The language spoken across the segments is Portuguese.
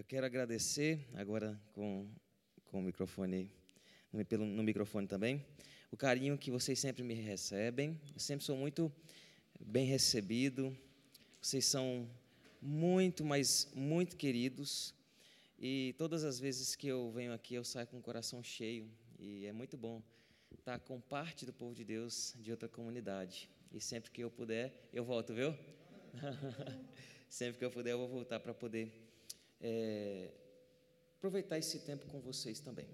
Eu quero agradecer, agora com, com o microfone, pelo, no microfone também, o carinho que vocês sempre me recebem. Eu sempre sou muito bem recebido. Vocês são muito, mas muito queridos. E todas as vezes que eu venho aqui, eu saio com o coração cheio. E é muito bom estar com parte do povo de Deus de outra comunidade. E sempre que eu puder, eu volto, viu? sempre que eu puder, eu vou voltar para poder é, aproveitar esse tempo com vocês também.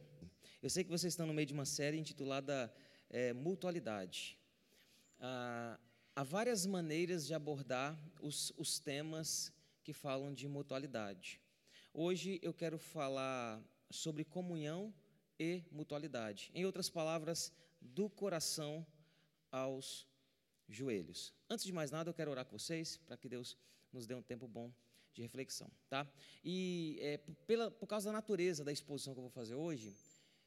Eu sei que vocês estão no meio de uma série intitulada é, Mutualidade. Ah, há várias maneiras de abordar os, os temas que falam de mutualidade. Hoje eu quero falar sobre comunhão e mutualidade. Em outras palavras, do coração aos joelhos. Antes de mais nada, eu quero orar com vocês para que Deus nos dê um tempo bom de reflexão, tá? E é, pela, por causa da natureza da exposição que eu vou fazer hoje,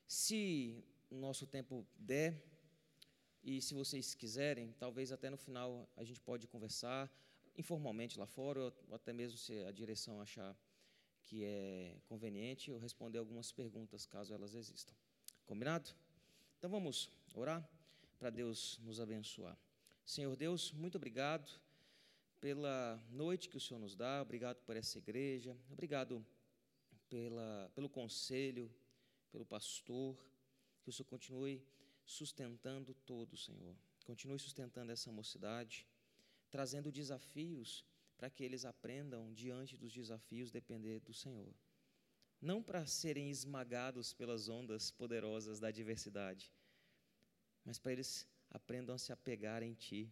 se o nosso tempo der e se vocês quiserem, talvez até no final a gente pode conversar informalmente lá fora, ou até mesmo se a direção achar que é conveniente, eu responder algumas perguntas caso elas existam. Combinado? Então vamos orar para Deus nos abençoar. Senhor Deus, muito obrigado pela noite que o Senhor nos dá, obrigado por essa igreja, obrigado pela, pelo conselho, pelo pastor, que o Senhor continue sustentando todo, Senhor. Continue sustentando essa mocidade, trazendo desafios para que eles aprendam diante dos desafios depender do Senhor. Não para serem esmagados pelas ondas poderosas da adversidade, mas para eles aprendam a se apegar em Ti,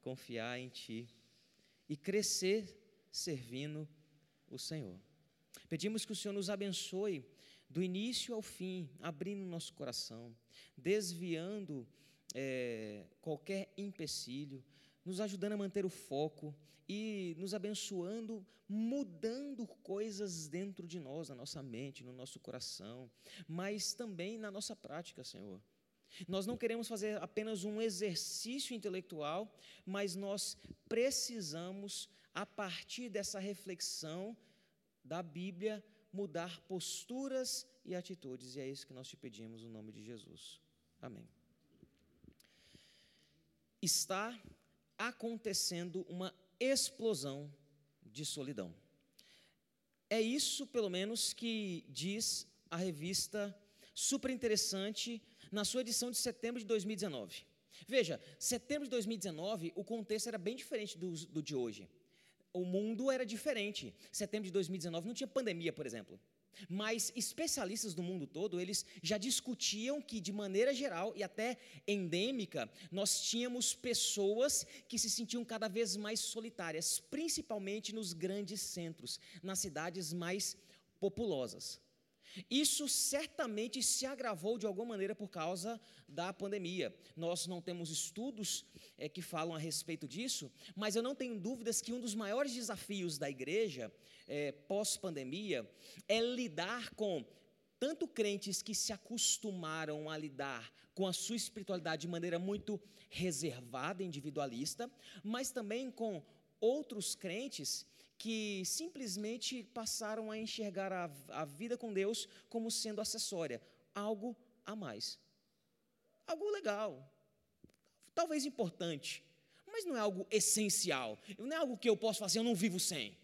confiar em Ti e crescer servindo o Senhor. Pedimos que o Senhor nos abençoe do início ao fim, abrindo nosso coração, desviando é, qualquer empecilho, nos ajudando a manter o foco e nos abençoando, mudando coisas dentro de nós, na nossa mente, no nosso coração, mas também na nossa prática, Senhor. Nós não queremos fazer apenas um exercício intelectual, mas nós precisamos, a partir dessa reflexão da Bíblia, mudar posturas e atitudes, e é isso que nós te pedimos no nome de Jesus. Amém. Está acontecendo uma explosão de solidão. É isso, pelo menos, que diz a revista super interessante na sua edição de setembro de 2019. Veja, setembro de 2019, o contexto era bem diferente do, do de hoje. O mundo era diferente. Setembro de 2019 não tinha pandemia, por exemplo. Mas especialistas do mundo todo, eles já discutiam que, de maneira geral e até endêmica, nós tínhamos pessoas que se sentiam cada vez mais solitárias, principalmente nos grandes centros, nas cidades mais populosas. Isso certamente se agravou de alguma maneira por causa da pandemia. Nós não temos estudos é, que falam a respeito disso, mas eu não tenho dúvidas que um dos maiores desafios da igreja é, pós-pandemia é lidar com tanto crentes que se acostumaram a lidar com a sua espiritualidade de maneira muito reservada, individualista, mas também com outros crentes que simplesmente passaram a enxergar a, a vida com Deus como sendo acessória, algo a mais. Algo legal, talvez importante, mas não é algo essencial, não é algo que eu posso fazer, eu não vivo sem.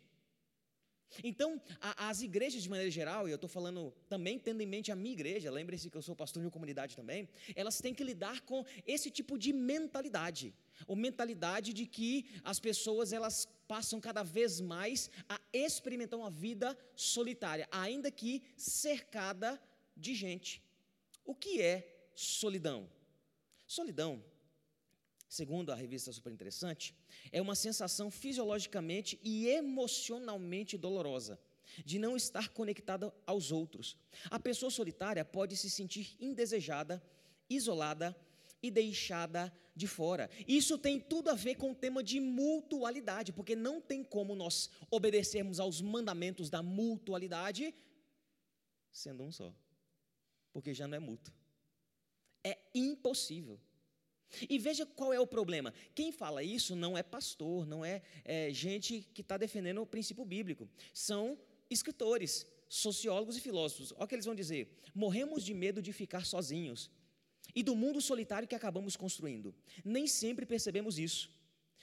Então, a, as igrejas, de maneira geral, e eu estou falando também tendo em mente a minha igreja, lembre-se que eu sou pastor de uma comunidade também, elas têm que lidar com esse tipo de mentalidade, ou mentalidade de que as pessoas elas passam cada vez mais a experimentar uma vida solitária, ainda que cercada de gente. O que é solidão? Solidão segundo a revista Super Interessante, é uma sensação fisiologicamente e emocionalmente dolorosa de não estar conectada aos outros. A pessoa solitária pode se sentir indesejada, isolada e deixada de fora. Isso tem tudo a ver com o tema de mutualidade, porque não tem como nós obedecermos aos mandamentos da mutualidade sendo um só, porque já não é mútuo. É impossível. E veja qual é o problema. Quem fala isso não é pastor, não é, é gente que está defendendo o princípio bíblico. São escritores, sociólogos e filósofos. Olha o que eles vão dizer: morremos de medo de ficar sozinhos e do mundo solitário que acabamos construindo. Nem sempre percebemos isso.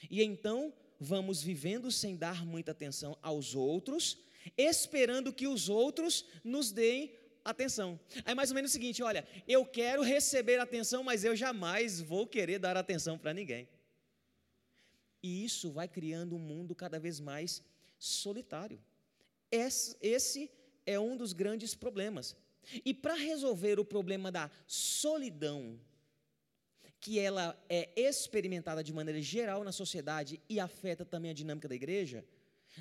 E então vamos vivendo sem dar muita atenção aos outros, esperando que os outros nos deem atenção. É mais ou menos o seguinte: olha, eu quero receber atenção, mas eu jamais vou querer dar atenção para ninguém. E isso vai criando um mundo cada vez mais solitário. Esse é um dos grandes problemas. E para resolver o problema da solidão, que ela é experimentada de maneira geral na sociedade e afeta também a dinâmica da igreja,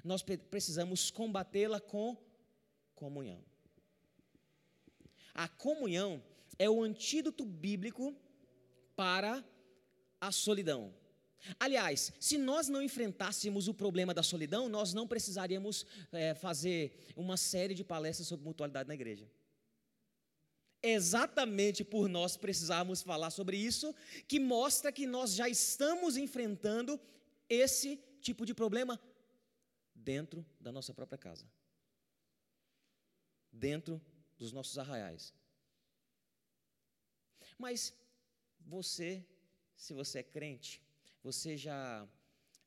nós precisamos combatê-la com comunhão. A comunhão é o antídoto bíblico para a solidão. Aliás, se nós não enfrentássemos o problema da solidão, nós não precisaríamos é, fazer uma série de palestras sobre mutualidade na igreja. Exatamente por nós precisarmos falar sobre isso, que mostra que nós já estamos enfrentando esse tipo de problema dentro da nossa própria casa, dentro dos nossos arraiais. Mas você, se você é crente, você já,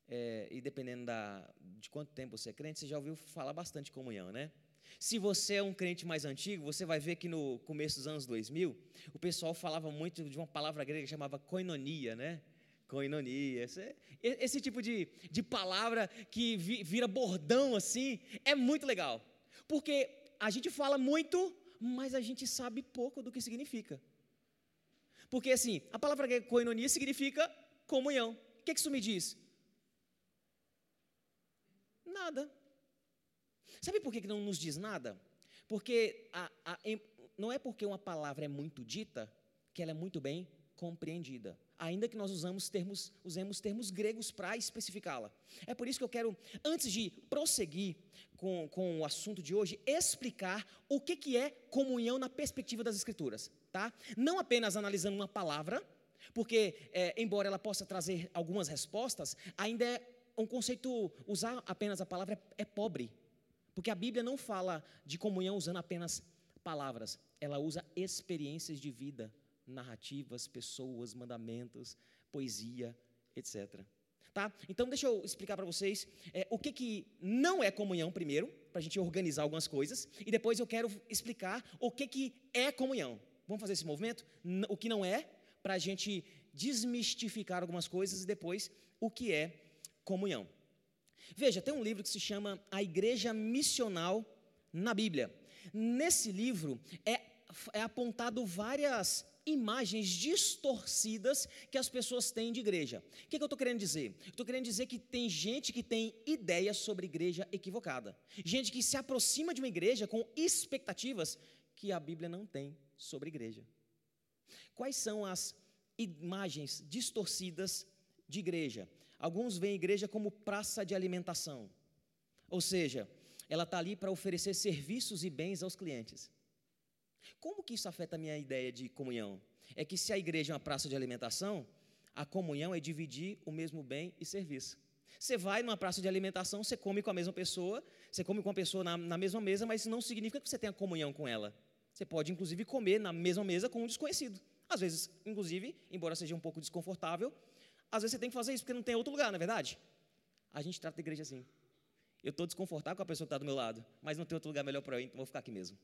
é, e dependendo da, de quanto tempo você é crente, você já ouviu falar bastante de comunhão, né? Se você é um crente mais antigo, você vai ver que no começo dos anos 2000, o pessoal falava muito de uma palavra grega que chamava koinonia, né? Koinonia. Esse, esse tipo de, de palavra que vira bordão assim, é muito legal. Porque a gente fala muito, mas a gente sabe pouco do que significa. Porque assim, a palavra grega koinonia significa comunhão. O que, que isso me diz? Nada. Sabe por que não nos diz nada? Porque a, a, não é porque uma palavra é muito dita que ela é muito bem compreendida, ainda que nós usamos termos, usemos termos gregos para especificá-la. É por isso que eu quero, antes de prosseguir com, com o assunto de hoje, explicar o que, que é comunhão na perspectiva das Escrituras. Tá? Não apenas analisando uma palavra, porque, é, embora ela possa trazer algumas respostas, ainda é um conceito, usar apenas a palavra é, é pobre. Porque a Bíblia não fala de comunhão usando apenas palavras, ela usa experiências de vida, narrativas, pessoas, mandamentos, poesia, etc. Tá? Então, deixa eu explicar para vocês é, o que, que não é comunhão, primeiro, para a gente organizar algumas coisas, e depois eu quero explicar o que, que é comunhão. Vamos fazer esse movimento? O que não é, para a gente desmistificar algumas coisas e depois o que é comunhão. Veja, tem um livro que se chama A Igreja Missional na Bíblia. Nesse livro é, é apontado várias imagens distorcidas que as pessoas têm de igreja. O que, que eu estou querendo dizer? Estou querendo dizer que tem gente que tem ideias sobre igreja equivocada. Gente que se aproxima de uma igreja com expectativas que a Bíblia não tem sobre igreja. Quais são as imagens distorcidas de igreja? Alguns veem a igreja como praça de alimentação, ou seja, ela está ali para oferecer serviços e bens aos clientes. Como que isso afeta a minha ideia de comunhão? É que se a igreja é uma praça de alimentação, a comunhão é dividir o mesmo bem e serviço. Você vai numa praça de alimentação, você come com a mesma pessoa, você come com uma pessoa na, na mesma mesa, mas isso não significa que você tenha comunhão com ela. Você pode, inclusive, comer na mesma mesa com um desconhecido. Às vezes, inclusive, embora seja um pouco desconfortável, às vezes você tem que fazer isso porque não tem outro lugar, não é verdade? A gente trata a igreja assim. Eu estou desconfortável com a pessoa que está do meu lado, mas não tem outro lugar melhor para eu então vou ficar aqui mesmo.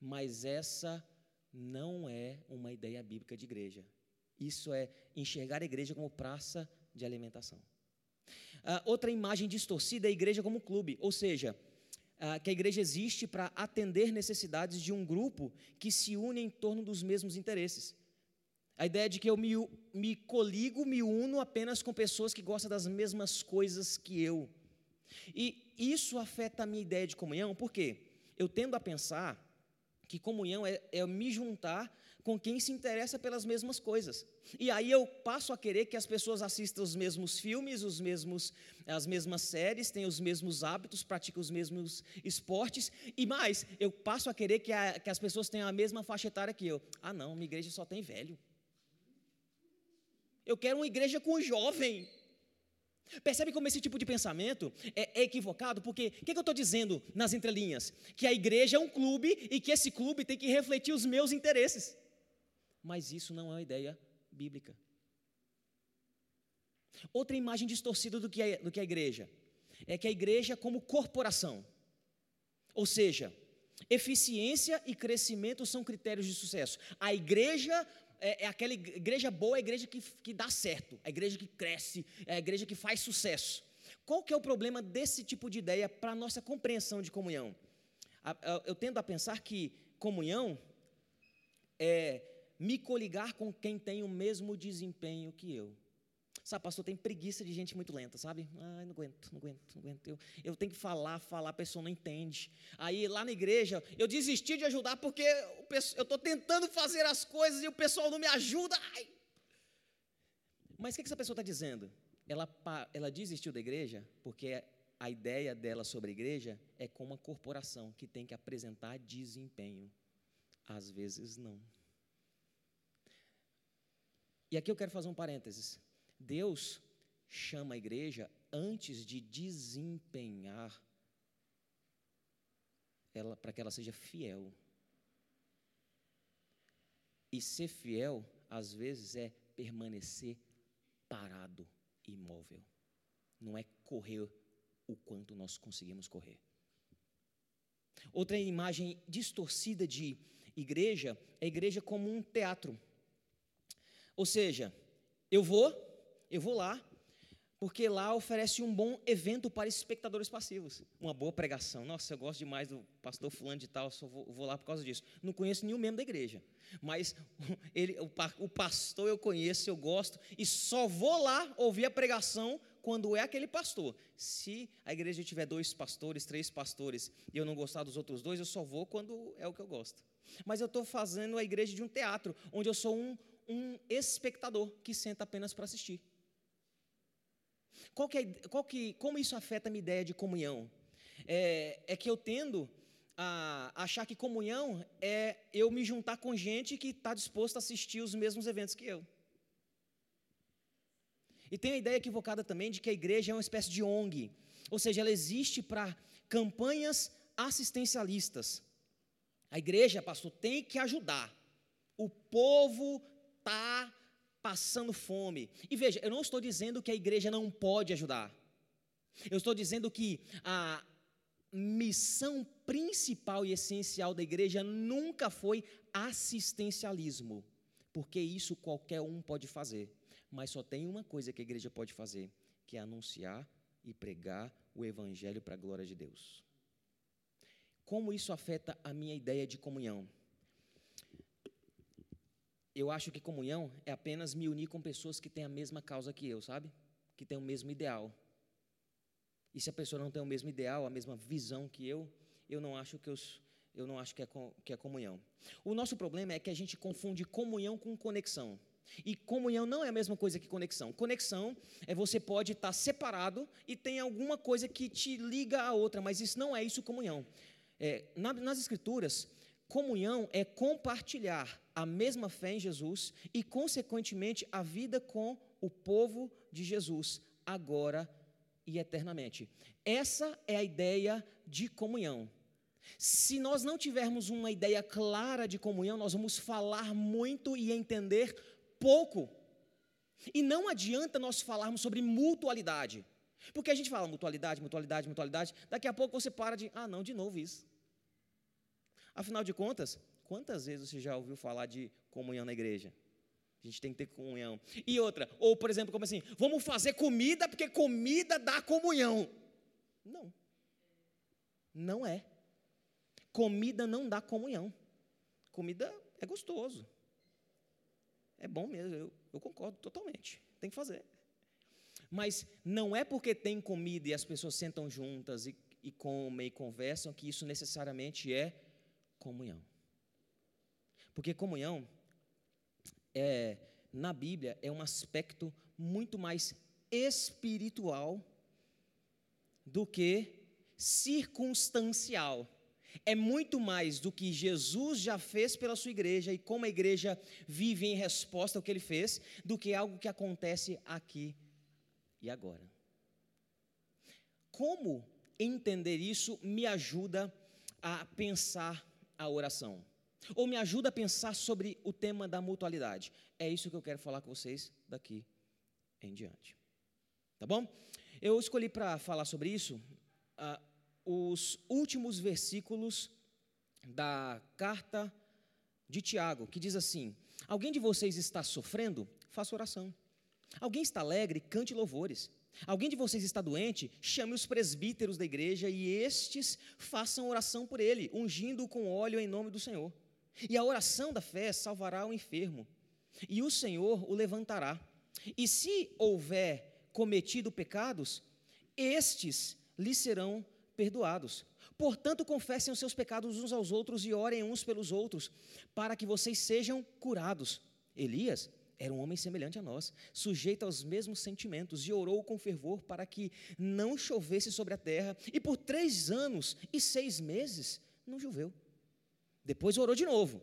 Mas essa não é uma ideia bíblica de igreja. Isso é enxergar a igreja como praça de alimentação. Uh, outra imagem distorcida é a igreja como clube, ou seja, ah, que a igreja existe para atender necessidades de um grupo que se une em torno dos mesmos interesses. A ideia de que eu me, me coligo, me uno apenas com pessoas que gostam das mesmas coisas que eu. E isso afeta a minha ideia de comunhão, porque eu tendo a pensar que comunhão é, é me juntar com quem se interessa pelas mesmas coisas. E aí eu passo a querer que as pessoas assistam os mesmos filmes, os mesmos, as mesmas séries, tenham os mesmos hábitos, pratiquem os mesmos esportes. E mais, eu passo a querer que, a, que as pessoas tenham a mesma faixa etária que eu. Ah, não, minha igreja só tem velho. Eu quero uma igreja com jovem. Percebe como esse tipo de pensamento é, é equivocado? Porque o que, que, eu estou dizendo nas entrelinhas? Que a igreja é um clube e que esse clube tem que refletir os meus interesses. Mas isso não é uma ideia bíblica. Outra imagem distorcida do que, é, do que a igreja é que a igreja, como corporação, ou seja, eficiência e crescimento são critérios de sucesso. A igreja é, é aquela igreja boa, é a igreja que, que dá certo, a igreja que cresce, é a igreja que faz sucesso. Qual que é o problema desse tipo de ideia para a nossa compreensão de comunhão? Eu tendo a pensar que comunhão é me coligar com quem tem o mesmo desempenho que eu. Sabe, pastor, tem preguiça de gente muito lenta, sabe? Ai, não aguento, não aguento, não aguento. Eu, eu tenho que falar, falar, a pessoa não entende. Aí lá na igreja, eu desisti de ajudar porque eu estou tentando fazer as coisas e o pessoal não me ajuda. Ai. Mas o que, que essa pessoa está dizendo? Ela, ela desistiu da igreja porque a ideia dela sobre a igreja é como uma corporação que tem que apresentar desempenho. Às vezes não. E aqui eu quero fazer um parênteses. Deus chama a igreja antes de desempenhar ela para que ela seja fiel. E ser fiel, às vezes, é permanecer parado, imóvel. Não é correr o quanto nós conseguimos correr. Outra imagem distorcida de igreja é a igreja como um teatro. Ou seja, eu vou, eu vou lá, porque lá oferece um bom evento para espectadores passivos. Uma boa pregação. Nossa, eu gosto demais do pastor fulano de tal, só vou, vou lá por causa disso. Não conheço nenhum membro da igreja, mas ele, o, o pastor eu conheço, eu gosto, e só vou lá ouvir a pregação quando é aquele pastor. Se a igreja tiver dois pastores, três pastores, e eu não gostar dos outros dois, eu só vou quando é o que eu gosto. Mas eu estou fazendo a igreja de um teatro, onde eu sou um, um espectador que senta apenas para assistir. Qual que é, qual que, como isso afeta a minha ideia de comunhão? É, é que eu tendo a achar que comunhão é eu me juntar com gente que está disposto a assistir os mesmos eventos que eu. E tem a ideia equivocada também de que a igreja é uma espécie de ONG, ou seja, ela existe para campanhas assistencialistas. A igreja, pastor, tem que ajudar. O povo está passando fome. E veja, eu não estou dizendo que a igreja não pode ajudar. Eu estou dizendo que a missão principal e essencial da igreja nunca foi assistencialismo, porque isso qualquer um pode fazer. Mas só tem uma coisa que a igreja pode fazer, que é anunciar e pregar o evangelho para a glória de Deus. Como isso afeta a minha ideia de comunhão? Eu acho que comunhão é apenas me unir com pessoas que têm a mesma causa que eu, sabe? Que têm o mesmo ideal. E se a pessoa não tem o mesmo ideal, a mesma visão que eu, eu não acho que, os, eu não acho que, é, que é comunhão. O nosso problema é que a gente confunde comunhão com conexão. E comunhão não é a mesma coisa que conexão. Conexão é você pode estar separado e tem alguma coisa que te liga a outra, mas isso não é isso comunhão. É, na, nas escrituras, comunhão é compartilhar a mesma fé em Jesus e, consequentemente, a vida com o povo de Jesus, agora e eternamente. Essa é a ideia de comunhão. Se nós não tivermos uma ideia clara de comunhão, nós vamos falar muito e entender pouco. E não adianta nós falarmos sobre mutualidade. Porque a gente fala mutualidade, mutualidade, mutualidade, daqui a pouco você para de, ah, não, de novo isso. Afinal de contas, Quantas vezes você já ouviu falar de comunhão na igreja? A gente tem que ter comunhão. E outra, ou por exemplo, como assim, vamos fazer comida porque comida dá comunhão. Não. Não é. Comida não dá comunhão. Comida é gostoso. É bom mesmo, eu, eu concordo totalmente. Tem que fazer. Mas não é porque tem comida e as pessoas sentam juntas e, e comem e conversam que isso necessariamente é comunhão. Porque comunhão, é, na Bíblia, é um aspecto muito mais espiritual do que circunstancial. É muito mais do que Jesus já fez pela sua igreja e como a igreja vive em resposta ao que ele fez, do que algo que acontece aqui e agora. como entender isso me ajuda a pensar a oração? Ou me ajuda a pensar sobre o tema da mutualidade? É isso que eu quero falar com vocês daqui em diante. Tá bom? Eu escolhi para falar sobre isso uh, os últimos versículos da carta de Tiago, que diz assim: Alguém de vocês está sofrendo? Faça oração. Alguém está alegre? Cante louvores. Alguém de vocês está doente? Chame os presbíteros da igreja e estes façam oração por ele, ungindo-o com óleo em nome do Senhor. E a oração da fé salvará o enfermo, e o Senhor o levantará. E se houver cometido pecados, estes lhe serão perdoados. Portanto, confessem os seus pecados uns aos outros e orem uns pelos outros, para que vocês sejam curados. Elias era um homem semelhante a nós, sujeito aos mesmos sentimentos, e orou com fervor para que não chovesse sobre a terra, e por três anos e seis meses não choveu. Depois orou de novo,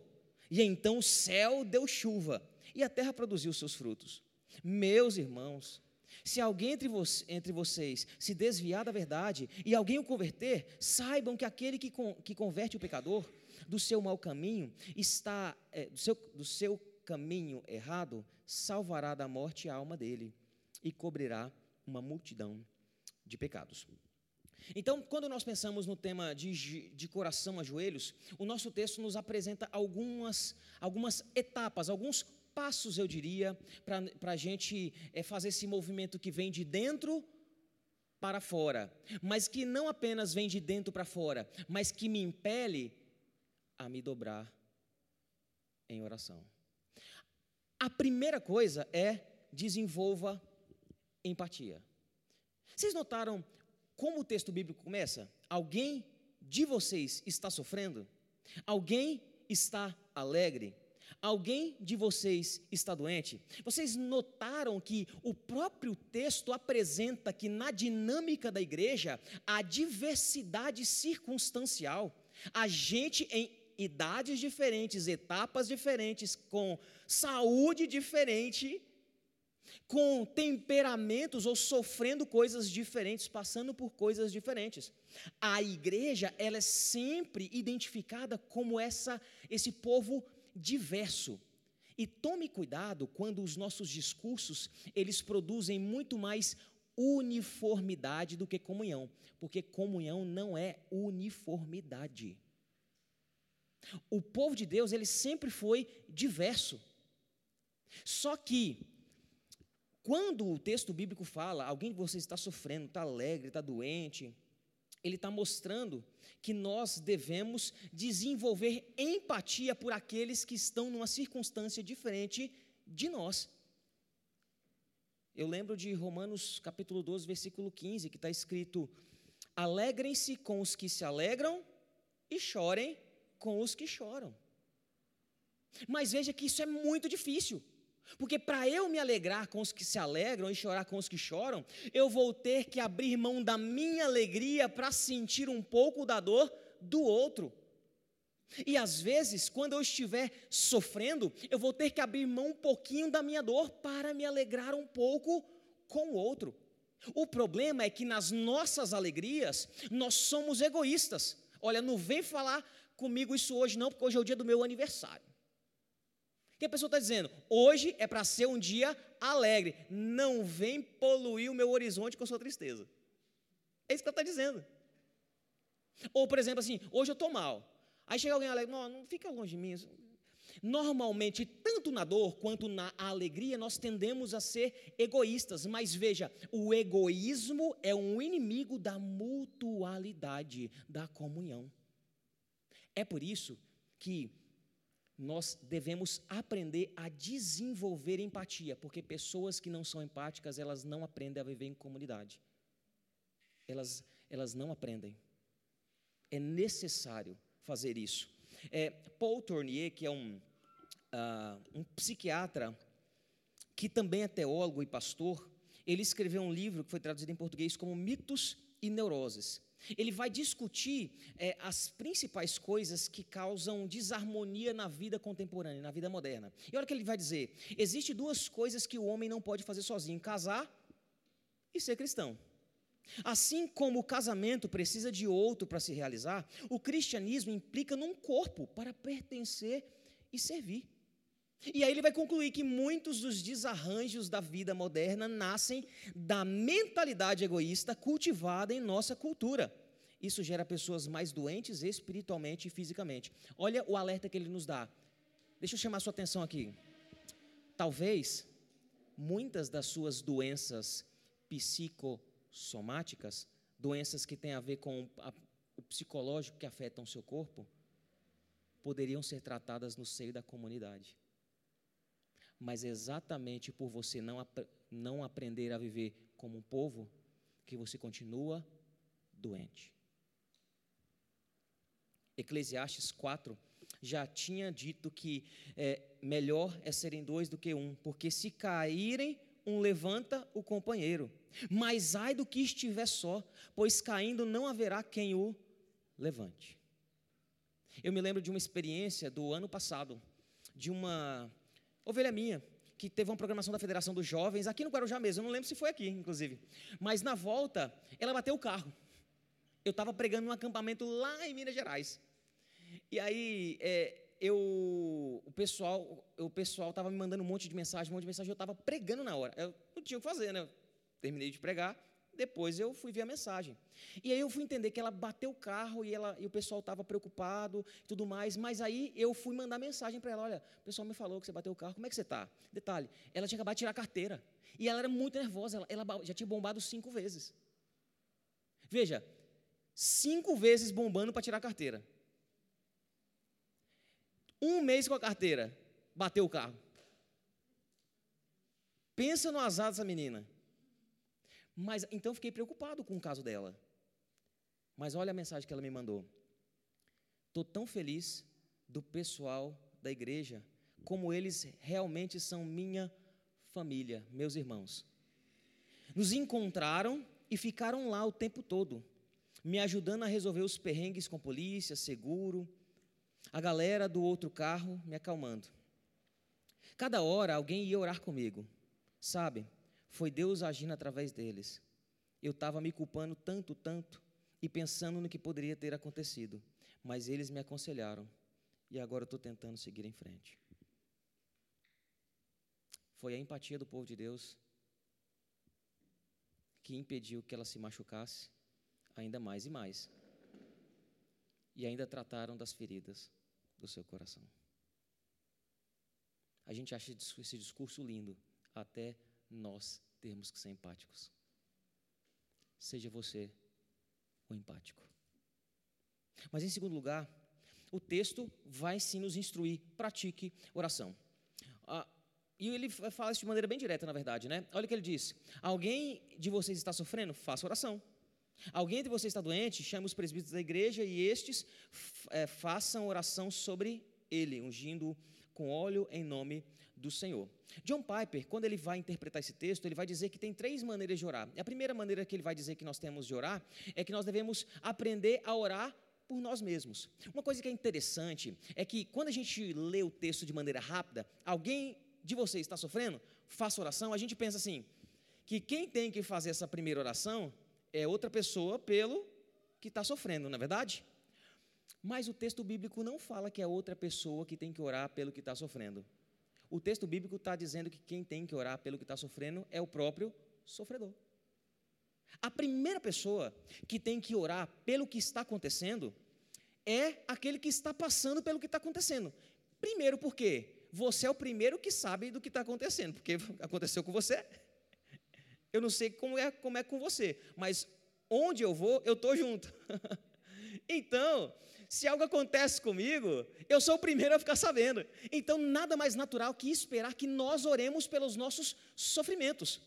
e então o céu deu chuva, e a terra produziu seus frutos. Meus irmãos, se alguém entre, vo entre, vocês se desviar da verdade e alguém o converter, saibam que aquele que, con que converte o pecador do seu mau caminho está é, do, seu, do seu caminho errado, salvará da morte a alma dele e cobrirá uma multidão de pecados. Então, quando nós pensamos no tema de, de coração a joelhos, o nosso texto nos apresenta algumas, algumas etapas, alguns passos, eu diria, para a gente é, fazer esse movimento que vem de dentro para fora, mas que não apenas vem de dentro para fora, mas que me impele a me dobrar em oração. A primeira coisa é desenvolva empatia. Vocês notaram como o texto bíblico começa? Alguém de vocês está sofrendo? Alguém está alegre? Alguém de vocês está doente? Vocês notaram que o próprio texto apresenta que na dinâmica da igreja há diversidade circunstancial. A gente em idades diferentes, etapas diferentes, com saúde diferente, com temperamentos ou sofrendo coisas diferentes, passando por coisas diferentes. A igreja, ela é sempre identificada como essa esse povo diverso. E tome cuidado quando os nossos discursos, eles produzem muito mais uniformidade do que comunhão, porque comunhão não é uniformidade. O povo de Deus, ele sempre foi diverso. Só que quando o texto bíblico fala, alguém que você está sofrendo, está alegre, está doente, ele está mostrando que nós devemos desenvolver empatia por aqueles que estão numa circunstância diferente de nós. Eu lembro de Romanos capítulo 12, versículo 15, que está escrito: Alegrem-se com os que se alegram e chorem com os que choram. Mas veja que isso é muito difícil. Porque para eu me alegrar com os que se alegram e chorar com os que choram, eu vou ter que abrir mão da minha alegria para sentir um pouco da dor do outro. E às vezes, quando eu estiver sofrendo, eu vou ter que abrir mão um pouquinho da minha dor para me alegrar um pouco com o outro. O problema é que nas nossas alegrias, nós somos egoístas. Olha, não vem falar comigo isso hoje, não, porque hoje é o dia do meu aniversário que a pessoa está dizendo? Hoje é para ser um dia alegre. Não vem poluir o meu horizonte com a sua tristeza. É isso que ela está dizendo. Ou, por exemplo, assim, hoje eu estou mal. Aí chega alguém alegre, não, não fica longe de mim. Normalmente, tanto na dor quanto na alegria, nós tendemos a ser egoístas. Mas veja, o egoísmo é um inimigo da mutualidade, da comunhão. É por isso que nós devemos aprender a desenvolver empatia, porque pessoas que não são empáticas, elas não aprendem a viver em comunidade. Elas, elas não aprendem. É necessário fazer isso. É, Paul Tournier, que é um, uh, um psiquiatra, que também é teólogo e pastor, ele escreveu um livro que foi traduzido em português como Mitos e Neuroses. Ele vai discutir é, as principais coisas que causam desarmonia na vida contemporânea, na vida moderna. E olha o que ele vai dizer: existe duas coisas que o homem não pode fazer sozinho: casar e ser cristão. Assim como o casamento precisa de outro para se realizar, o cristianismo implica num corpo para pertencer e servir. E aí ele vai concluir que muitos dos desarranjos da vida moderna nascem da mentalidade egoísta cultivada em nossa cultura. Isso gera pessoas mais doentes espiritualmente e fisicamente. Olha o alerta que ele nos dá. Deixa eu chamar sua atenção aqui. Talvez muitas das suas doenças psicossomáticas, doenças que têm a ver com a, o psicológico que afetam o seu corpo, poderiam ser tratadas no seio da comunidade. Mas exatamente por você não, não aprender a viver como um povo, que você continua doente. Eclesiastes 4 já tinha dito que é, melhor é serem dois do que um, porque se caírem, um levanta o companheiro. Mas ai do que estiver só, pois caindo não haverá quem o levante. Eu me lembro de uma experiência do ano passado, de uma ovelha minha, que teve uma programação da Federação dos Jovens, aqui no Guarujá mesmo, eu não lembro se foi aqui, inclusive. Mas na volta, ela bateu o carro. Eu estava pregando num acampamento lá em Minas Gerais. E aí, é, eu, o pessoal o pessoal estava me mandando um monte de mensagem, um monte de mensagem, eu estava pregando na hora. Eu não tinha o que fazer, né? Eu terminei de pregar, depois eu fui ver a mensagem. E aí eu fui entender que ela bateu o carro e, ela, e o pessoal estava preocupado e tudo mais, mas aí eu fui mandar mensagem para ela, olha, o pessoal me falou que você bateu o carro, como é que você está? Detalhe, ela tinha acabado de tirar a carteira. E ela era muito nervosa, ela, ela já tinha bombado cinco vezes. Veja, cinco vezes bombando para tirar a carteira. Um mês com a carteira, bateu o carro. Pensa no azar dessa menina. Mas então fiquei preocupado com o caso dela. Mas olha a mensagem que ela me mandou. Estou tão feliz do pessoal da igreja, como eles realmente são minha família, meus irmãos. Nos encontraram e ficaram lá o tempo todo, me ajudando a resolver os perrengues com polícia, seguro, a galera do outro carro me acalmando. Cada hora alguém ia orar comigo. Sabe, foi Deus agindo através deles. Eu estava me culpando tanto, tanto, e pensando no que poderia ter acontecido. Mas eles me aconselharam, e agora estou tentando seguir em frente. Foi a empatia do povo de Deus que impediu que ela se machucasse ainda mais e mais e ainda trataram das feridas do seu coração. A gente acha esse discurso lindo, até nós termos que ser empáticos. Seja você o empático. Mas, em segundo lugar, o texto vai sim nos instruir, pratique oração. Ah, e ele fala isso de maneira bem direta, na verdade, né? Olha o que ele diz: Alguém de vocês está sofrendo? Faça oração. Alguém de vocês está doente? Chame os presbíteros da igreja e estes é, façam oração sobre ele, ungindo com óleo em nome do Senhor. John Piper, quando ele vai interpretar esse texto, ele vai dizer que tem três maneiras de orar. A primeira maneira que ele vai dizer que nós temos de orar é que nós devemos aprender a orar por nós mesmos. Uma coisa que é interessante é que quando a gente lê o texto de maneira rápida, alguém de vocês está sofrendo, faça oração, a gente pensa assim, que quem tem que fazer essa primeira oração é outra pessoa pelo que está sofrendo, não é verdade? Mas o texto bíblico não fala que é outra pessoa que tem que orar pelo que está sofrendo. O texto bíblico está dizendo que quem tem que orar pelo que está sofrendo é o próprio sofredor. A primeira pessoa que tem que orar pelo que está acontecendo é aquele que está passando pelo que está acontecendo. Primeiro, porque você é o primeiro que sabe do que está acontecendo, porque aconteceu com você. Eu não sei como é, como é com você, mas onde eu vou, eu estou junto. então, se algo acontece comigo, eu sou o primeiro a ficar sabendo. Então, nada mais natural que esperar que nós oremos pelos nossos sofrimentos.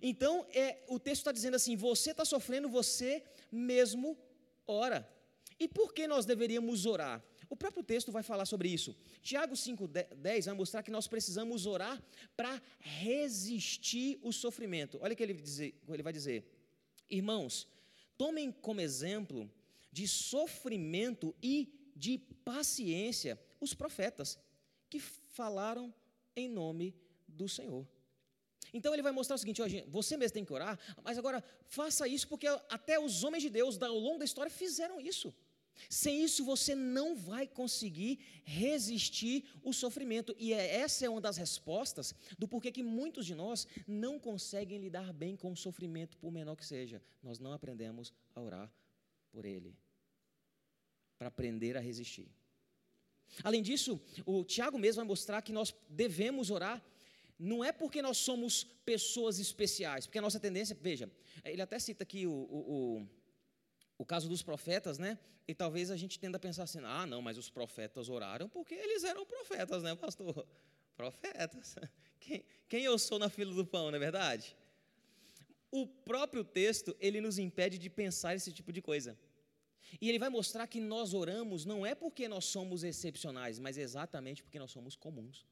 Então, é, o texto está dizendo assim: você está sofrendo, você mesmo ora. E por que nós deveríamos orar? O próprio texto vai falar sobre isso. Tiago 5,10 vai mostrar que nós precisamos orar para resistir o sofrimento. Olha o que ele, dizer, ele vai dizer. Irmãos, tomem como exemplo de sofrimento e de paciência os profetas que falaram em nome do Senhor. Então ele vai mostrar o seguinte: gente, você mesmo tem que orar, mas agora faça isso porque até os homens de Deus ao longo da história fizeram isso. Sem isso você não vai conseguir resistir o sofrimento. E é, essa é uma das respostas do porquê que muitos de nós não conseguem lidar bem com o sofrimento, por menor que seja. Nós não aprendemos a orar por ele. Para aprender a resistir. Além disso, o Tiago mesmo vai mostrar que nós devemos orar não é porque nós somos pessoas especiais, porque a nossa tendência, veja, ele até cita aqui o, o, o, o, caso dos profetas, né? E talvez a gente tenda a pensar assim: ah, não, mas os profetas oraram porque eles eram profetas, né, pastor? Profetas. Quem, quem eu sou na fila do pão, não é verdade? O próprio texto, ele nos impede de pensar esse tipo de coisa. E ele vai mostrar que nós oramos não é porque nós somos excepcionais, mas exatamente porque nós somos comuns.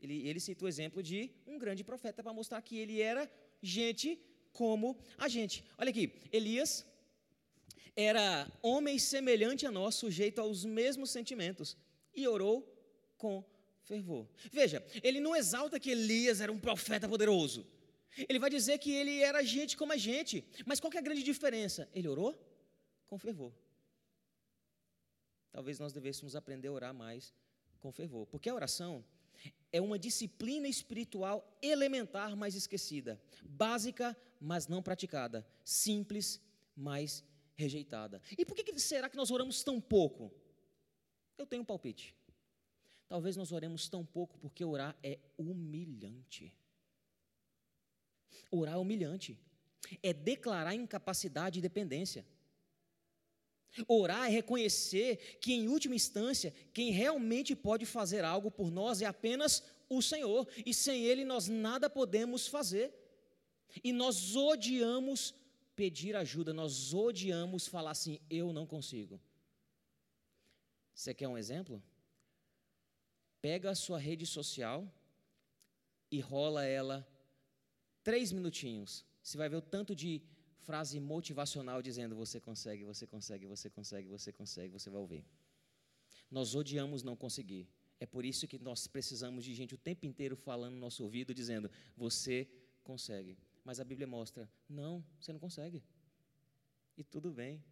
Ele, ele cita o exemplo de um grande profeta para mostrar que ele era gente como a gente. Olha aqui, Elias era homem semelhante a nós, sujeito aos mesmos sentimentos, e orou com fervor. Veja, ele não exalta que Elias era um profeta poderoso. Ele vai dizer que ele era gente como a gente. Mas qual é a grande diferença? Ele orou com fervor. Talvez nós devêssemos aprender a orar mais com fervor. Porque a oração é uma disciplina espiritual elementar, mas esquecida, básica, mas não praticada, simples, mas rejeitada. E por que será que nós oramos tão pouco? Eu tenho um palpite. Talvez nós oremos tão pouco porque orar é humilhante. Orar é humilhante. É declarar incapacidade e dependência. Orar é reconhecer que, em última instância, quem realmente pode fazer algo por nós é apenas o Senhor, e sem Ele nós nada podemos fazer. E nós odiamos pedir ajuda, nós odiamos falar assim: eu não consigo. Você quer um exemplo? Pega a sua rede social e rola ela três minutinhos. Você vai ver o tanto de frase motivacional dizendo: você consegue, você consegue, você consegue, você consegue, você vai ouvir. Nós odiamos não conseguir. É por isso que nós precisamos de gente o tempo inteiro falando no nosso ouvido, dizendo: você consegue. Mas a Bíblia mostra: não, você não consegue. E tudo bem.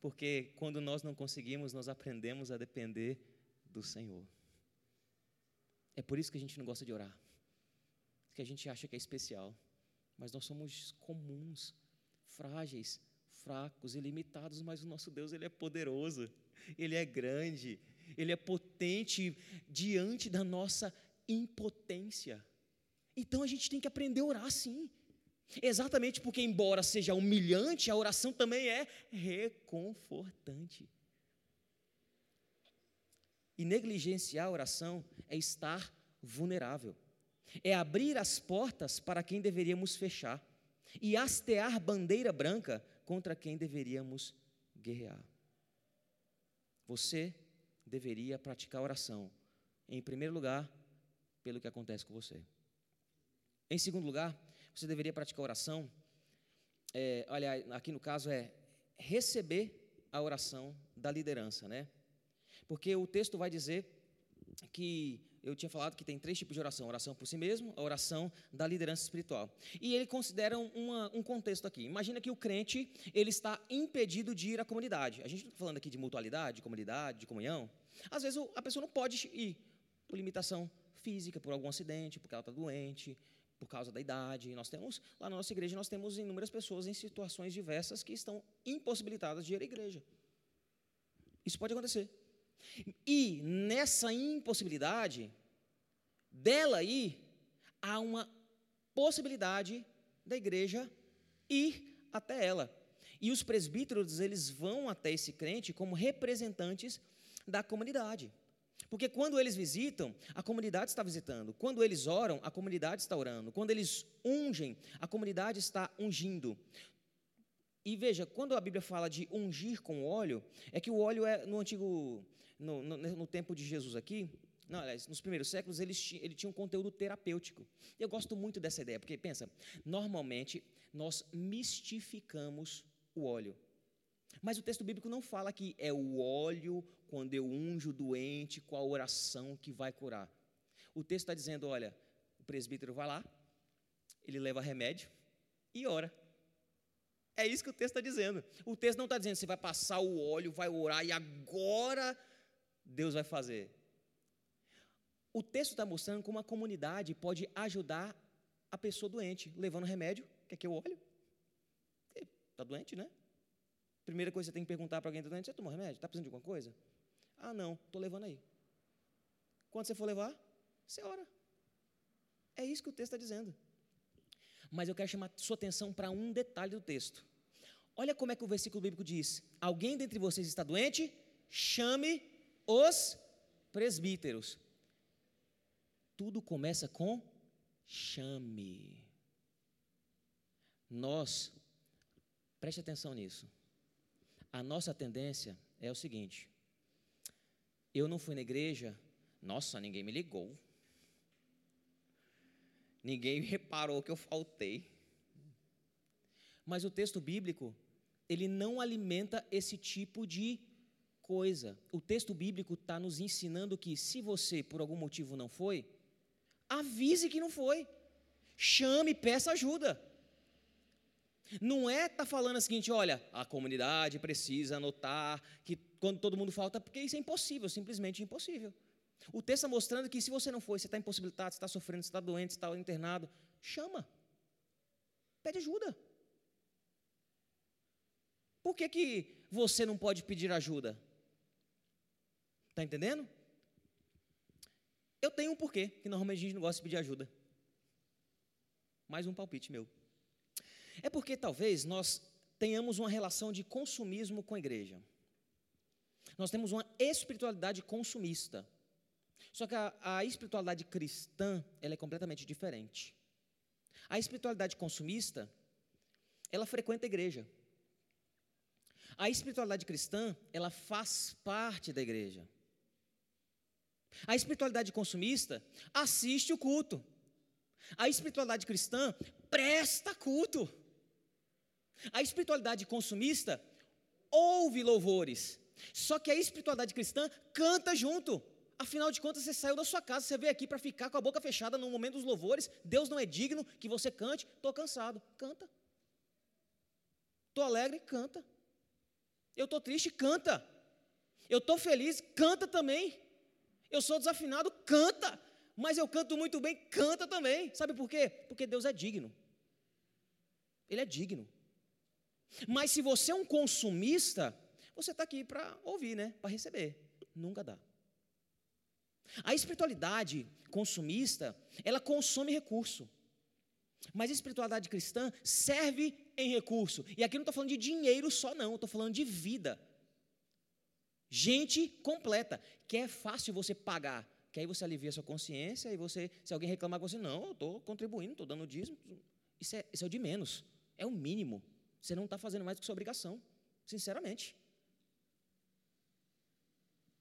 Porque quando nós não conseguimos, nós aprendemos a depender do Senhor. É por isso que a gente não gosta de orar. Que a gente acha que é especial. Mas nós somos comuns frágeis, fracos e limitados, mas o nosso Deus ele é poderoso, ele é grande, ele é potente diante da nossa impotência. Então a gente tem que aprender a orar sim. Exatamente porque, embora seja humilhante, a oração também é reconfortante. E negligenciar a oração é estar vulnerável, é abrir as portas para quem deveríamos fechar e hastear bandeira branca contra quem deveríamos guerrear. Você deveria praticar oração, em primeiro lugar, pelo que acontece com você. Em segundo lugar, você deveria praticar oração, é, olha, aqui no caso é receber a oração da liderança, né? Porque o texto vai dizer que eu tinha falado que tem três tipos de oração: a oração por si mesmo, a oração da liderança espiritual. E ele considera uma, um contexto aqui. Imagina que o crente ele está impedido de ir à comunidade. A gente está falando aqui de mutualidade, de comunidade, de comunhão. Às vezes a pessoa não pode ir por limitação física, por algum acidente, porque ela está doente, por causa da idade. Nós temos lá na nossa igreja nós temos inúmeras pessoas em situações diversas que estão impossibilitadas de ir à igreja. Isso pode acontecer. E nessa impossibilidade dela ir, há uma possibilidade da igreja ir até ela. E os presbíteros, eles vão até esse crente como representantes da comunidade. Porque quando eles visitam, a comunidade está visitando. Quando eles oram, a comunidade está orando. Quando eles ungem, a comunidade está ungindo. E veja, quando a Bíblia fala de ungir com óleo, é que o óleo é no antigo no, no, no tempo de Jesus aqui, não, aliás, nos primeiros séculos, ele, ele tinha um conteúdo terapêutico. Eu gosto muito dessa ideia, porque, pensa, normalmente nós mistificamos o óleo. Mas o texto bíblico não fala que é o óleo, quando eu unjo o doente, com a oração que vai curar. O texto está dizendo: olha, o presbítero vai lá, ele leva remédio e ora. É isso que o texto está dizendo. O texto não está dizendo você vai passar o óleo, vai orar e agora Deus vai fazer. O texto está mostrando como a comunidade pode ajudar a pessoa doente, levando remédio. Quer que eu olhe? Está doente, né? Primeira coisa que você tem que perguntar para alguém que está doente: você tomou remédio? Está precisando de alguma coisa? Ah, não, estou levando aí. Quando você for levar, você ora. É isso que o texto está dizendo. Mas eu quero chamar sua atenção para um detalhe do texto. Olha como é que o versículo bíblico diz: Alguém dentre vocês está doente? Chame os presbíteros. Tudo começa com chame. Nós, preste atenção nisso. A nossa tendência é o seguinte: eu não fui na igreja, nossa, ninguém me ligou. Ninguém reparou que eu faltei. Mas o texto bíblico, ele não alimenta esse tipo de coisa. O texto bíblico está nos ensinando que se você, por algum motivo, não foi, avise que não foi. Chame, peça ajuda. Não é tá falando o seguinte, olha, a comunidade precisa anotar que quando todo mundo falta, porque isso é impossível, simplesmente impossível. O texto está mostrando que se você não for, você está impossibilitado, você está sofrendo, você está doente, você está internado, chama. Pede ajuda. Por que, que você não pode pedir ajuda? Está entendendo? Eu tenho um porquê, que normalmente a gente não gosta de pedir ajuda. Mais um palpite meu. É porque talvez nós tenhamos uma relação de consumismo com a igreja. Nós temos uma espiritualidade consumista. Só que a, a espiritualidade cristã, ela é completamente diferente. A espiritualidade consumista, ela frequenta a igreja. A espiritualidade cristã, ela faz parte da igreja. A espiritualidade consumista assiste o culto. A espiritualidade cristã presta culto. A espiritualidade consumista ouve louvores. Só que a espiritualidade cristã canta junto. Afinal de contas, você saiu da sua casa, você veio aqui para ficar com a boca fechada no momento dos louvores. Deus não é digno que você cante. Estou cansado, canta. Estou alegre, canta. Eu estou triste, canta. Eu estou feliz, canta também. Eu sou desafinado, canta. Mas eu canto muito bem, canta também. Sabe por quê? Porque Deus é digno. Ele é digno. Mas se você é um consumista, você está aqui para ouvir, né? Para receber. Nunca dá. A espiritualidade consumista, ela consome recurso. Mas a espiritualidade cristã serve em recurso. E aqui não estou falando de dinheiro só, não. Estou falando de vida. Gente completa, que é fácil você pagar, que aí você alivia a sua consciência e você, se alguém reclamar com você, não, eu estou contribuindo, estou dando dízimo, isso é, isso é o de menos, é o mínimo. Você não está fazendo mais do que sua obrigação, sinceramente.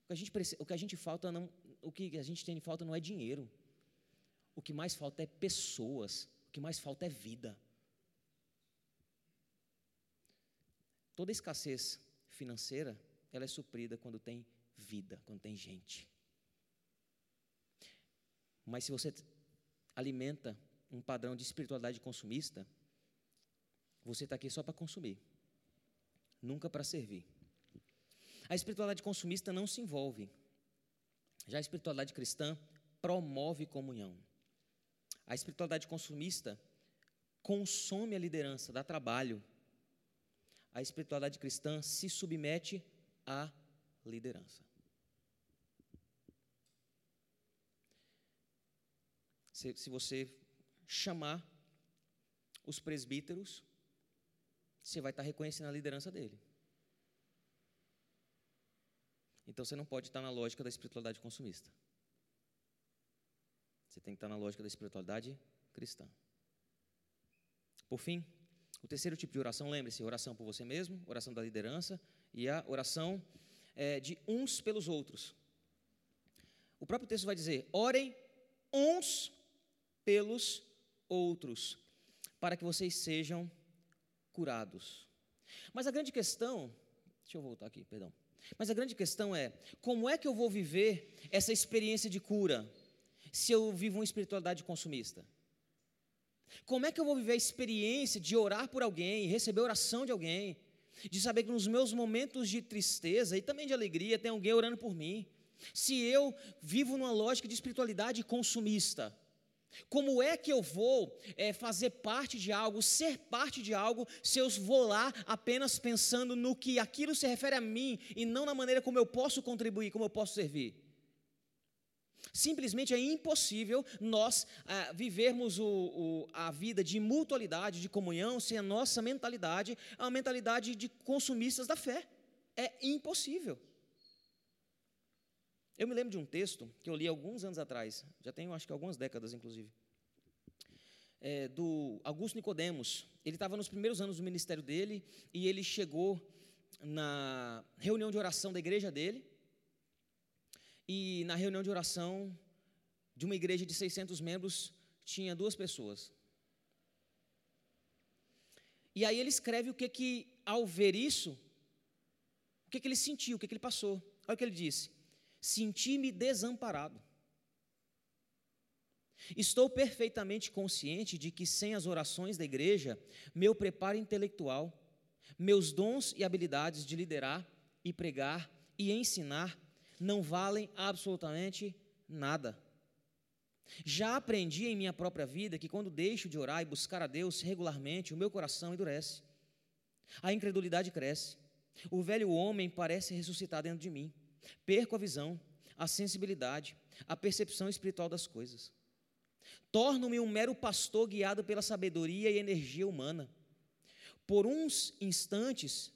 O que a gente, o que a gente falta não, o que a gente tem de falta não é dinheiro. O que mais falta é pessoas. O que mais falta é vida. Toda escassez financeira ela é suprida quando tem vida, quando tem gente. Mas se você alimenta um padrão de espiritualidade consumista, você está aqui só para consumir, nunca para servir. A espiritualidade consumista não se envolve. Já a espiritualidade cristã promove comunhão. A espiritualidade consumista consome a liderança, dá trabalho. A espiritualidade cristã se submete a liderança. Se, se você chamar os presbíteros, você vai estar reconhecendo a liderança dele. Então você não pode estar na lógica da espiritualidade consumista. Você tem que estar na lógica da espiritualidade cristã. Por fim, o terceiro tipo de oração, lembre-se, oração por você mesmo, oração da liderança e a oração é, de uns pelos outros. O próprio texto vai dizer: orem uns pelos outros, para que vocês sejam curados. Mas a grande questão, deixa eu voltar aqui, perdão. Mas a grande questão é: como é que eu vou viver essa experiência de cura? se eu vivo uma espiritualidade consumista? Como é que eu vou viver a experiência de orar por alguém, receber oração de alguém, de saber que nos meus momentos de tristeza e também de alegria tem alguém orando por mim? Se eu vivo numa lógica de espiritualidade consumista, como é que eu vou é, fazer parte de algo, ser parte de algo, se eu vou lá apenas pensando no que aquilo se refere a mim e não na maneira como eu posso contribuir, como eu posso servir? Simplesmente é impossível nós ah, vivermos o, o, a vida de mutualidade, de comunhão, se a nossa mentalidade uma mentalidade de consumistas da fé. É impossível. Eu me lembro de um texto que eu li alguns anos atrás, já tenho acho que algumas décadas, inclusive, é, do Augusto Nicodemos. Ele estava nos primeiros anos do ministério dele e ele chegou na reunião de oração da igreja dele. E na reunião de oração de uma igreja de 600 membros, tinha duas pessoas. E aí ele escreve o que que, ao ver isso, o que que ele sentiu, o que que ele passou. Olha o que ele disse senti-me desamparado. Estou perfeitamente consciente de que sem as orações da igreja, meu preparo intelectual, meus dons e habilidades de liderar e pregar e ensinar não valem absolutamente nada. Já aprendi em minha própria vida que quando deixo de orar e buscar a Deus regularmente, o meu coração endurece. A incredulidade cresce. O velho homem parece ressuscitar dentro de mim. Perco a visão, a sensibilidade, a percepção espiritual das coisas. Torno-me um mero pastor guiado pela sabedoria e energia humana. Por uns instantes,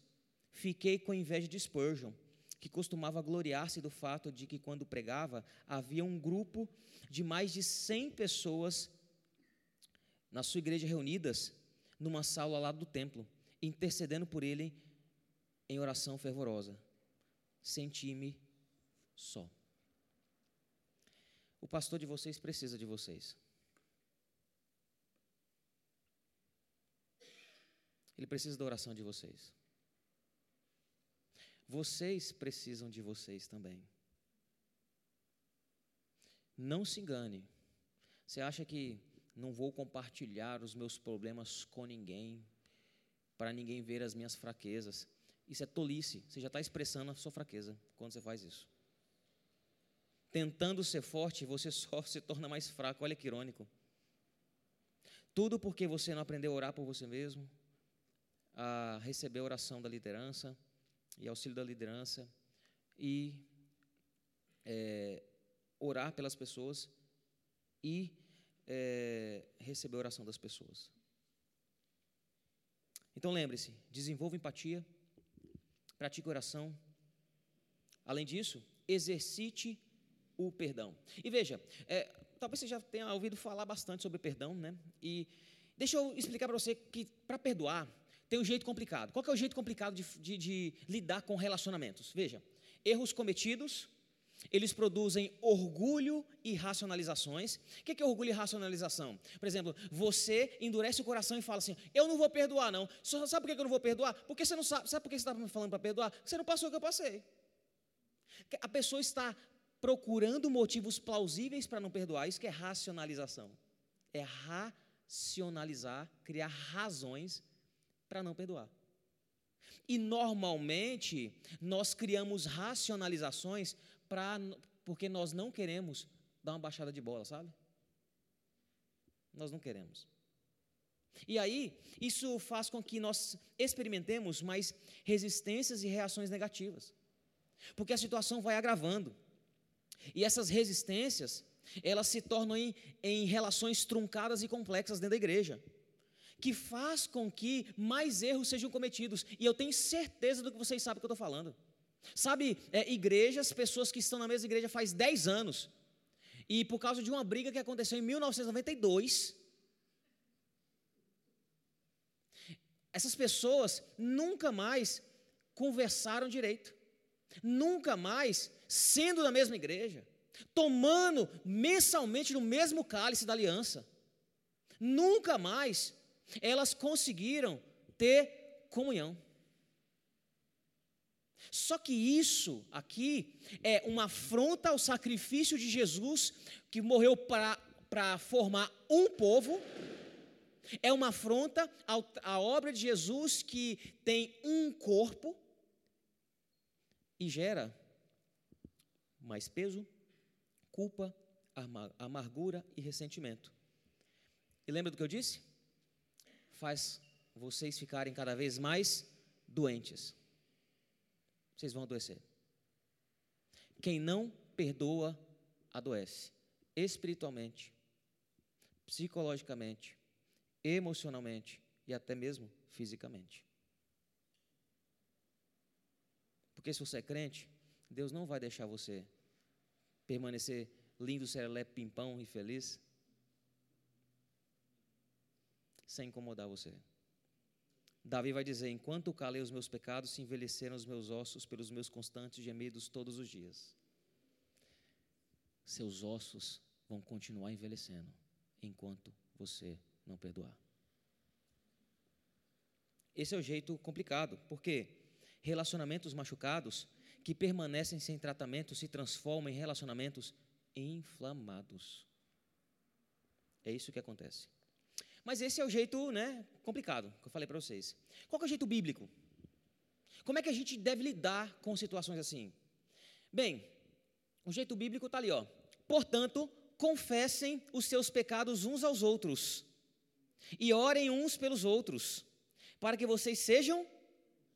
fiquei com inveja de Spurgeon, que costumava gloriar-se do fato de que, quando pregava, havia um grupo de mais de 100 pessoas na sua igreja reunidas numa sala ao lado do templo, intercedendo por ele em oração fervorosa senti-me só. O pastor de vocês precisa de vocês. Ele precisa da oração de vocês. Vocês precisam de vocês também. Não se engane. Você acha que não vou compartilhar os meus problemas com ninguém, para ninguém ver as minhas fraquezas? Isso é tolice. Você já está expressando a sua fraqueza quando você faz isso. Tentando ser forte, você só se torna mais fraco. Olha que irônico. Tudo porque você não aprendeu a orar por você mesmo, a receber a oração da liderança e auxílio da liderança e é, orar pelas pessoas e é, receber a oração das pessoas. Então lembre-se, desenvolva empatia pratique oração. Além disso, exercite o perdão. E veja, é, talvez você já tenha ouvido falar bastante sobre perdão, né? E deixa eu explicar para você que para perdoar tem um jeito complicado. Qual é o jeito complicado de, de, de lidar com relacionamentos? Veja, erros cometidos, eles produzem orgulho e racionalizações. O que é orgulho e racionalização? Por exemplo, você endurece o coração e fala assim: Eu não vou perdoar, não. Sabe por que eu não vou perdoar? Porque você não sabe. Sabe por que você está me falando para perdoar? Você não passou o que eu passei. A pessoa está procurando motivos plausíveis para não perdoar. Isso que é racionalização. É racionalizar, criar razões para não perdoar. E normalmente nós criamos racionalizações pra, porque nós não queremos dar uma baixada de bola, sabe? Nós não queremos. E aí, isso faz com que nós experimentemos mais resistências e reações negativas. Porque a situação vai agravando. E essas resistências, elas se tornam em, em relações truncadas e complexas dentro da igreja. Que faz com que mais erros sejam cometidos. E eu tenho certeza do que vocês sabem que eu estou falando. Sabe, é, igrejas, pessoas que estão na mesma igreja faz 10 anos, e por causa de uma briga que aconteceu em 1992, essas pessoas nunca mais conversaram direito, nunca mais sendo da mesma igreja, tomando mensalmente no mesmo cálice da aliança, nunca mais elas conseguiram ter comunhão. Só que isso aqui é uma afronta ao sacrifício de Jesus, que morreu para formar um povo, é uma afronta à obra de Jesus, que tem um corpo, e gera mais peso, culpa, amargura e ressentimento. E lembra do que eu disse? Faz vocês ficarem cada vez mais doentes. Vocês vão adoecer. Quem não perdoa, adoece. Espiritualmente, psicologicamente, emocionalmente e até mesmo fisicamente. Porque se você é crente, Deus não vai deixar você permanecer lindo, serelepe, pimpão e feliz sem incomodar você. Davi vai dizer: Enquanto calei os meus pecados, se envelheceram os meus ossos pelos meus constantes gemidos todos os dias. Seus ossos vão continuar envelhecendo enquanto você não perdoar. Esse é o jeito complicado, porque relacionamentos machucados que permanecem sem tratamento se transformam em relacionamentos inflamados. É isso que acontece. Mas esse é o jeito né, complicado que eu falei para vocês. Qual é o jeito bíblico? Como é que a gente deve lidar com situações assim? Bem, o jeito bíblico está ali, ó. Portanto, confessem os seus pecados uns aos outros e orem uns pelos outros, para que vocês sejam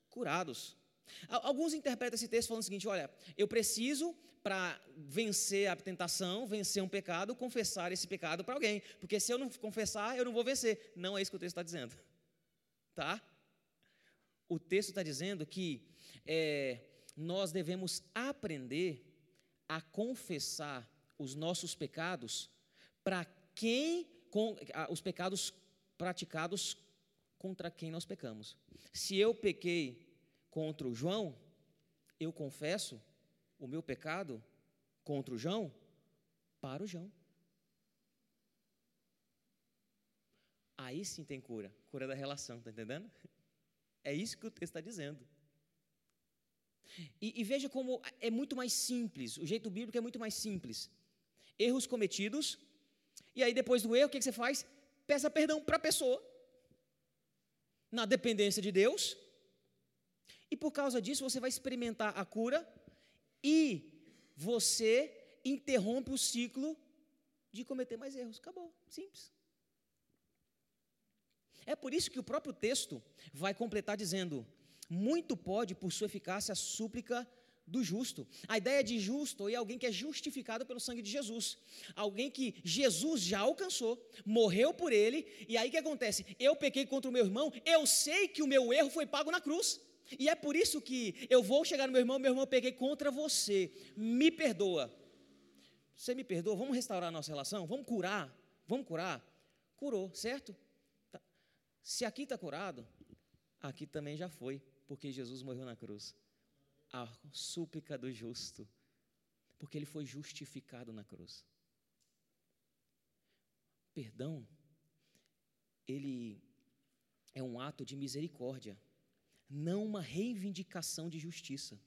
curados. Alguns interpretam esse texto falando o seguinte: olha, eu preciso para vencer a tentação, vencer um pecado, confessar esse pecado para alguém. Porque se eu não confessar, eu não vou vencer. Não é isso que o texto está dizendo. Tá? O texto está dizendo que é, nós devemos aprender a confessar os nossos pecados para quem, com, os pecados praticados contra quem nós pecamos. Se eu pequei contra o João, eu confesso o meu pecado contra o João para o João. Aí sim tem cura, cura da relação, tá entendendo? É isso que o texto está dizendo. E, e, veja como é muito mais simples, o jeito bíblico é muito mais simples. Erros cometidos, e aí depois do erro, o que, que você faz? Peça perdão para a pessoa, na dependência de Deus, e por causa disso você vai experimentar a cura e você interrompe o ciclo de cometer mais erros. Acabou, simples. É por isso que o próprio texto vai completar dizendo: muito pode, por sua eficácia, a súplica do justo. A ideia de justo é alguém que é justificado pelo sangue de Jesus. Alguém que Jesus já alcançou, morreu por ele, e aí o que acontece? Eu pequei contra o meu irmão, eu sei que o meu erro foi pago na cruz. E é por isso que eu vou chegar no meu irmão, meu irmão, eu peguei contra você, me perdoa. Você me perdoa? Vamos restaurar a nossa relação? Vamos curar? Vamos curar? Curou, certo? Tá. Se aqui está curado, aqui também já foi, porque Jesus morreu na cruz. A súplica do justo, porque ele foi justificado na cruz. Perdão, ele é um ato de misericórdia não uma reivindicação de justiça.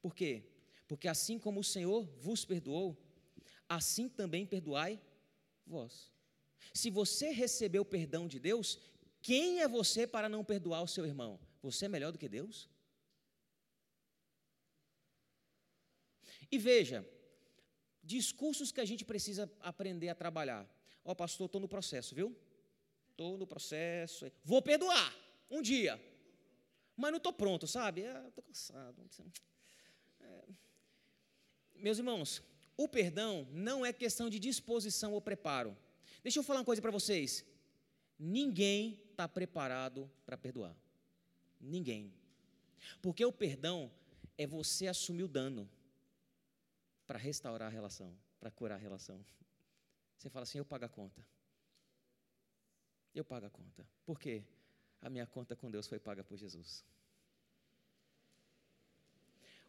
Por quê? Porque assim como o Senhor vos perdoou, assim também perdoai vós. Se você recebeu o perdão de Deus, quem é você para não perdoar o seu irmão? Você é melhor do que Deus? E veja, discursos que a gente precisa aprender a trabalhar. Ó, oh, pastor, estou no processo, viu? Estou no processo, vou perdoar um dia, mas não estou pronto, sabe? Estou é, cansado. É. Meus irmãos, o perdão não é questão de disposição ou preparo. Deixa eu falar uma coisa para vocês. Ninguém está preparado para perdoar. Ninguém. Porque o perdão é você assumir o dano para restaurar a relação, para curar a relação. Você fala assim: eu pago a conta eu pago a conta. Por quê? A minha conta com Deus foi paga por Jesus.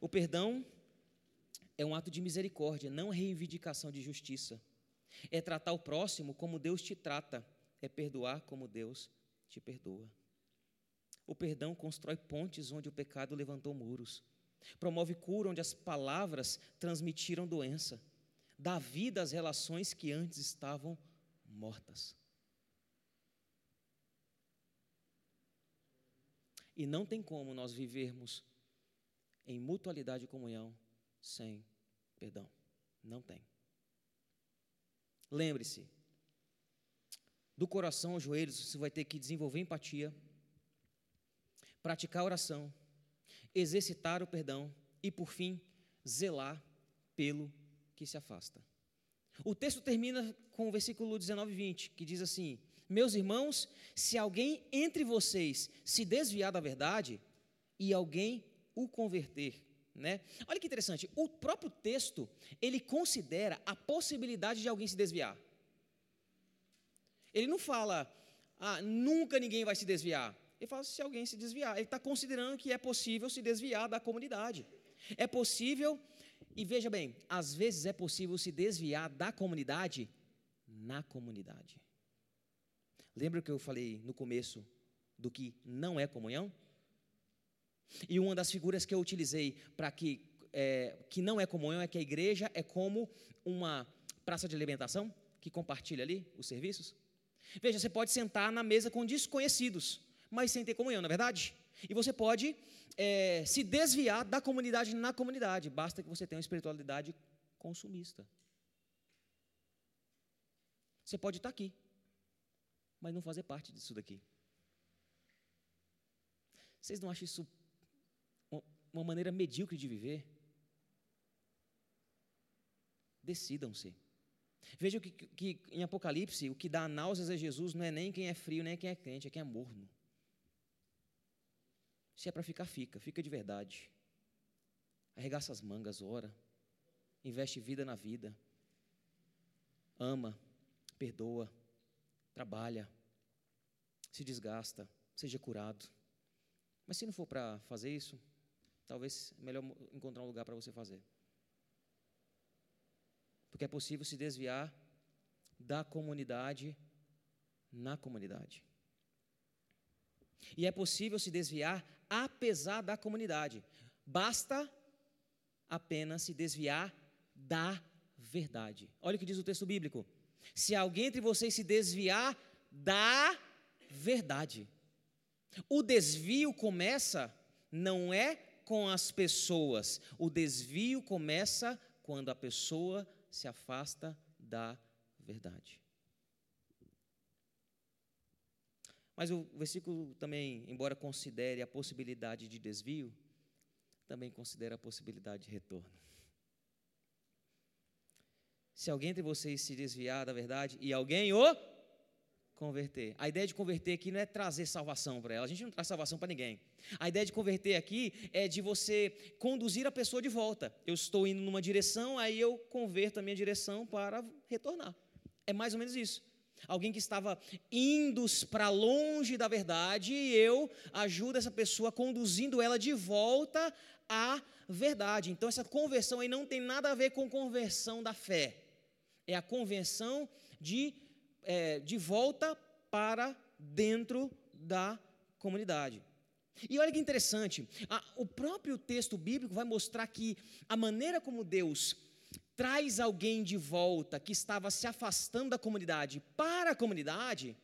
O perdão é um ato de misericórdia, não reivindicação de justiça. É tratar o próximo como Deus te trata, é perdoar como Deus te perdoa. O perdão constrói pontes onde o pecado levantou muros. Promove cura onde as palavras transmitiram doença. Dá vida às relações que antes estavam mortas. E não tem como nós vivermos em mutualidade e comunhão sem perdão. Não tem. Lembre-se, do coração aos joelhos, você vai ter que desenvolver empatia, praticar oração, exercitar o perdão e, por fim, zelar pelo que se afasta. O texto termina com o versículo 19 e 20, que diz assim: Meus irmãos, se alguém entre vocês se desviar da verdade e alguém o converter, né? Olha que interessante, o próprio texto, ele considera a possibilidade de alguém se desviar. Ele não fala, ah, nunca ninguém vai se desviar. Ele fala, se alguém se desviar. Ele está considerando que é possível se desviar da comunidade. É possível, e veja bem, às vezes é possível se desviar da comunidade na comunidade. Lembra que eu falei no começo do que não é comunhão? E uma das figuras que eu utilizei para que, é, que não é comunhão é que a igreja é como uma praça de alimentação que compartilha ali os serviços. Veja, você pode sentar na mesa com desconhecidos, mas sem ter comunhão, não é verdade? E você pode é, se desviar da comunidade na comunidade, basta que você tenha uma espiritualidade consumista. Você pode estar aqui, mas não fazer parte disso daqui. Vocês não acham isso uma maneira medíocre de viver? Decidam-se. Veja que, que em Apocalipse, o que dá náuseas a Jesus não é nem quem é frio, nem quem é crente, é quem é morno. Se é para ficar, fica, fica de verdade. Arregaça as mangas, ora. Investe vida na vida. Ama, perdoa, trabalha, se desgasta, seja curado. Mas se não for para fazer isso, talvez é melhor encontrar um lugar para você fazer. Porque é possível se desviar da comunidade na comunidade. E é possível se desviar apesar da comunidade. Basta apenas se desviar da verdade. Olha o que diz o texto bíblico. Se alguém entre vocês se desviar da verdade. O desvio começa não é com as pessoas, o desvio começa quando a pessoa se afasta da verdade. Mas o versículo também, embora considere a possibilidade de desvio, também considera a possibilidade de retorno. Se alguém entre vocês se desviar da verdade e alguém o converter. A ideia de converter aqui não é trazer salvação para ela. A gente não traz salvação para ninguém. A ideia de converter aqui é de você conduzir a pessoa de volta. Eu estou indo numa direção, aí eu converto a minha direção para retornar. É mais ou menos isso. Alguém que estava indo para longe da verdade, e eu ajudo essa pessoa conduzindo ela de volta à verdade. Então, essa conversão aí não tem nada a ver com conversão da fé. É a conversão de é, de volta para dentro da comunidade. E olha que interessante, a, o próprio texto bíblico vai mostrar que a maneira como Deus traz alguém de volta que estava se afastando da comunidade para a comunidade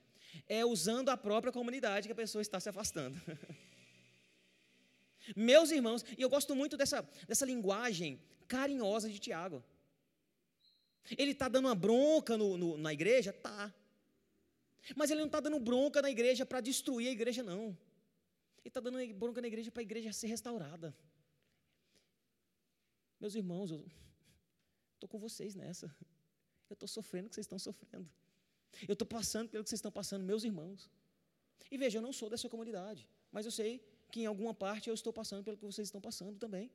é usando a própria comunidade que a pessoa está se afastando. Meus irmãos, e eu gosto muito dessa, dessa linguagem carinhosa de Tiago. Ele está dando uma bronca no, no, na igreja? Tá. Mas ele não está dando bronca na igreja para destruir a igreja, não. Ele está dando bronca na igreja para a igreja ser restaurada. Meus irmãos, eu estou com vocês nessa. Eu estou sofrendo o que vocês estão sofrendo. Eu estou passando pelo que vocês estão passando, meus irmãos. E veja, eu não sou dessa comunidade, mas eu sei que em alguma parte eu estou passando pelo que vocês estão passando também.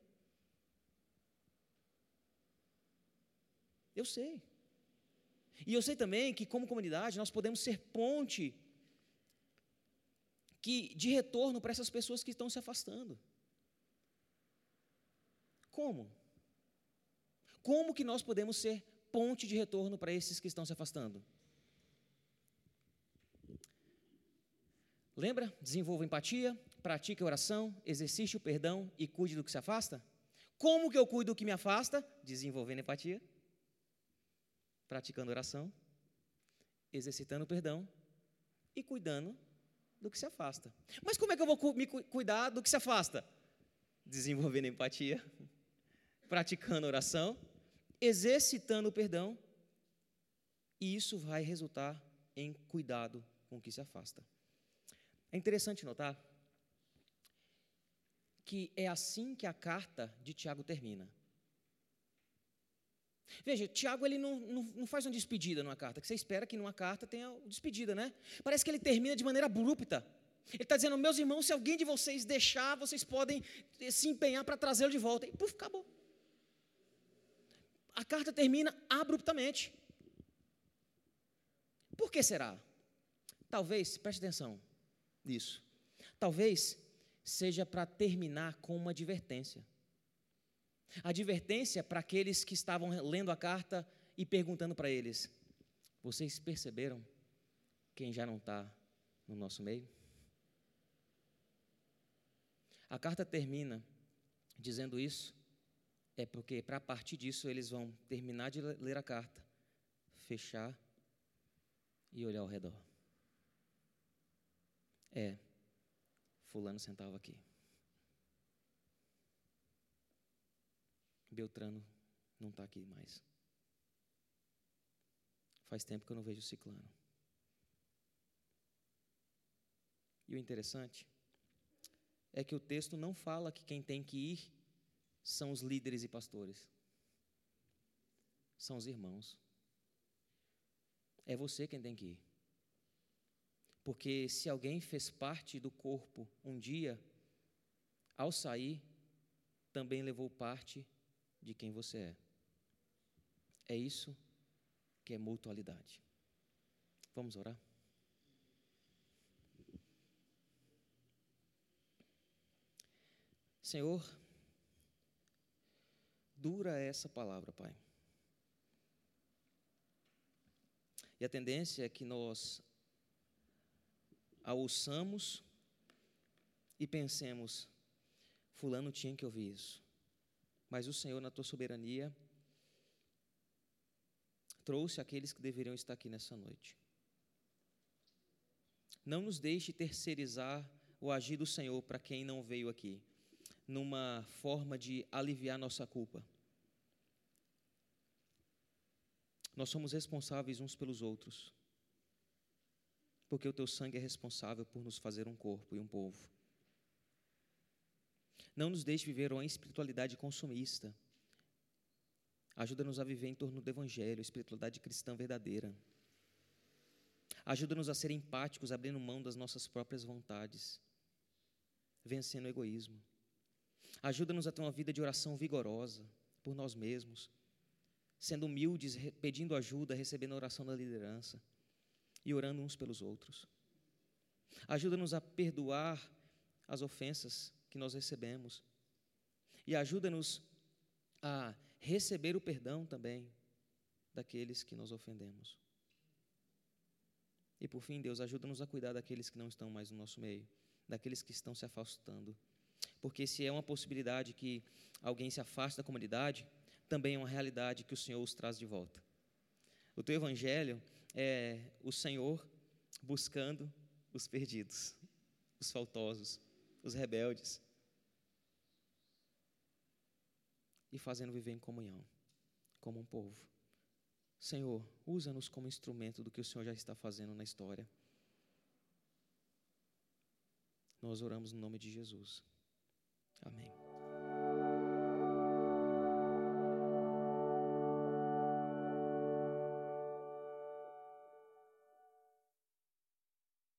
Eu sei. E eu sei também que, como comunidade, nós podemos ser ponte que, de retorno para essas pessoas que estão se afastando. Como? Como que nós podemos ser ponte de retorno para esses que estão se afastando? Lembra? Desenvolva empatia, pratique a oração, exercite o perdão e cuide do que se afasta? Como que eu cuido do que me afasta? Desenvolvendo empatia, praticando oração, exercitando o perdão e cuidando do que se afasta. Mas como é que eu vou me cuidar do que se afasta? Desenvolvendo empatia, praticando oração, exercitando o perdão, e isso vai resultar em cuidado com o que se afasta. É interessante notar que é assim que a carta de Tiago termina. Veja, Tiago ele não, não, não, faz uma despedida numa carta, que você espera que numa carta tenha despedida, né? Parece que ele termina de maneira abrupta. Ele está dizendo, meus irmãos, se alguém de vocês deixar, vocês podem se empenhar para trazê-lo de volta. E puf, acabou. A carta termina abruptamente. Por que será? Talvez, preste atenção nisso. Talvez seja para terminar com uma advertência. Advertência para aqueles que estavam lendo a carta e perguntando para eles: Vocês perceberam quem já não está no nosso meio? A carta termina dizendo isso, é porque para partir disso eles vão terminar de ler a carta, fechar e olhar ao redor. É, Fulano sentava aqui. Beltrano não está aqui mais. Faz tempo que eu não vejo o ciclano. E o interessante é que o texto não fala que quem tem que ir são os líderes e pastores. São os irmãos. É você quem tem que ir. Porque se alguém fez parte do corpo um dia, ao sair, também levou parte de quem você é. É isso que é mutualidade. Vamos orar? Senhor, dura essa palavra, Pai. E a tendência é que nós a ouçamos e pensemos: Fulano tinha que ouvir isso. Mas o Senhor, na tua soberania, trouxe aqueles que deveriam estar aqui nessa noite. Não nos deixe terceirizar o agir do Senhor para quem não veio aqui, numa forma de aliviar nossa culpa. Nós somos responsáveis uns pelos outros porque o teu sangue é responsável por nos fazer um corpo e um povo. Não nos deixe viver uma espiritualidade consumista. Ajuda-nos a viver em torno do Evangelho, espiritualidade cristã verdadeira. Ajuda-nos a ser empáticos, abrindo mão das nossas próprias vontades, vencendo o egoísmo. Ajuda-nos a ter uma vida de oração vigorosa por nós mesmos, sendo humildes, pedindo ajuda, recebendo a oração da liderança e orando uns pelos outros. Ajuda-nos a perdoar as ofensas que nós recebemos. E ajuda-nos a receber o perdão também daqueles que nós ofendemos. E por fim, Deus, ajuda-nos a cuidar daqueles que não estão mais no nosso meio, daqueles que estão se afastando. Porque se é uma possibilidade que alguém se afaste da comunidade, também é uma realidade que o Senhor os traz de volta. O teu evangelho é o Senhor buscando os perdidos, os faltosos, os rebeldes, e fazendo viver em comunhão, como um povo. Senhor, usa-nos como instrumento do que o Senhor já está fazendo na história. Nós oramos no nome de Jesus. Amém.